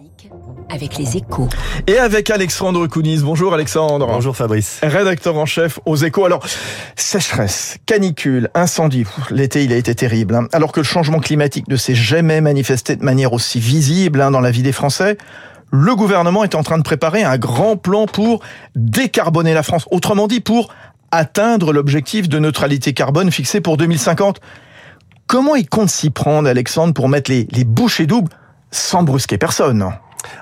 économique avec les échos. Et avec Alexandre Kounis. Bonjour Alexandre. Bonjour Fabrice. Rédacteur en chef aux échos. Alors, sécheresse, canicule, incendie. L'été, il a été terrible. hein. Alors que le changement climatique ne s'est jamais manifesté de manière aussi visible hein, dans la vie des Français, le gouvernement est en train de préparer un grand plan pour décarboner la France. Autrement dit, pour atteindre l'objectif de neutralité carbone fixé pour 2050. Comment il compte s'y prendre, Alexandre, pour mettre les, les bouchées doubles sans brusquer personne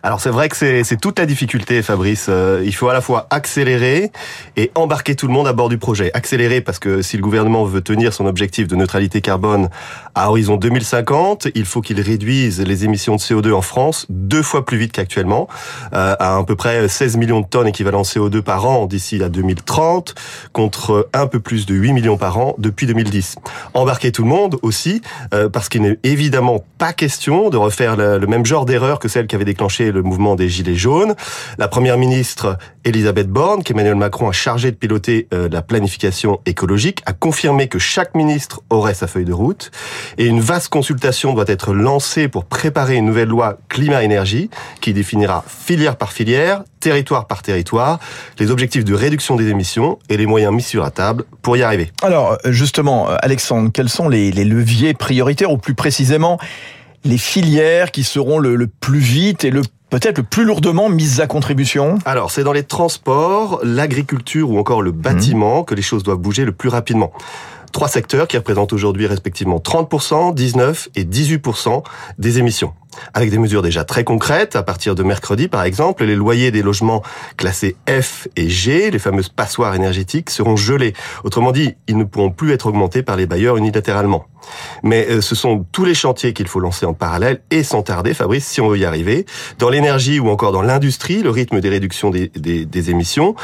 Alors c'est vrai que c'est toute la difficulté Fabrice. Euh, il faut à la fois accélérer et embarquer tout le monde à bord du projet. Accélérer parce que si le gouvernement veut tenir son objectif de neutralité carbone à horizon 2050, il faut qu'il réduise les émissions de CO2 en France deux fois plus vite qu'actuellement, euh, à à peu près 16 millions de tonnes équivalent CO2 par an d'ici à 2030, contre un peu plus de 8 millions par an depuis 2010. Embarquer tout le monde aussi, euh, parce qu'il n'est évidemment pas question de refaire le, le même genre d'erreur que celle qui avait déclenché le mouvement des Gilets jaunes. La première ministre Elisabeth Borne, qu'Emmanuel Macron a chargé de piloter euh, la planification écologique, a confirmé que chaque ministre aurait sa feuille de route et une vaste consultation doit être lancée pour préparer une nouvelle loi climat-énergie qui définira filière par filière, territoire par territoire, les objectifs de réduction des émissions et les moyens mis sur la table pour y arriver. Alors, justement, Alexandre, quels sont les, les leviers prioritaires, ou plus précisément, les filières qui seront le, le plus vite et le peut-être le plus lourdement mises à contribution Alors, c'est dans les transports, l'agriculture ou encore le bâtiment que les choses doivent bouger le plus rapidement. Trois secteurs qui représentent aujourd'hui respectivement 30%, 19% et 18% des émissions. Avec des mesures déjà très concrètes, à partir de mercredi par exemple, les loyers des logements classés F et G, les fameuses passoires énergétiques, seront gelés. Autrement dit, ils ne pourront plus être augmentés par les bailleurs unilatéralement. Mais euh, ce sont tous les chantiers qu'il faut lancer en parallèle et sans tarder, Fabrice, si on veut y arriver. Dans l'énergie ou encore dans l'industrie, le rythme des réductions des, des, des émissions,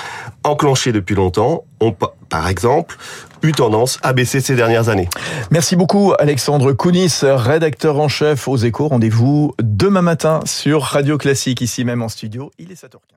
enclenché depuis longtemps, ont par exemple eu tendance à baisser ces dernières années. Merci beaucoup Alexandre Kounis, rédacteur en chef aux échos. Rendez-vous demain matin sur Radio Classique, ici même en studio. Il est 7h15.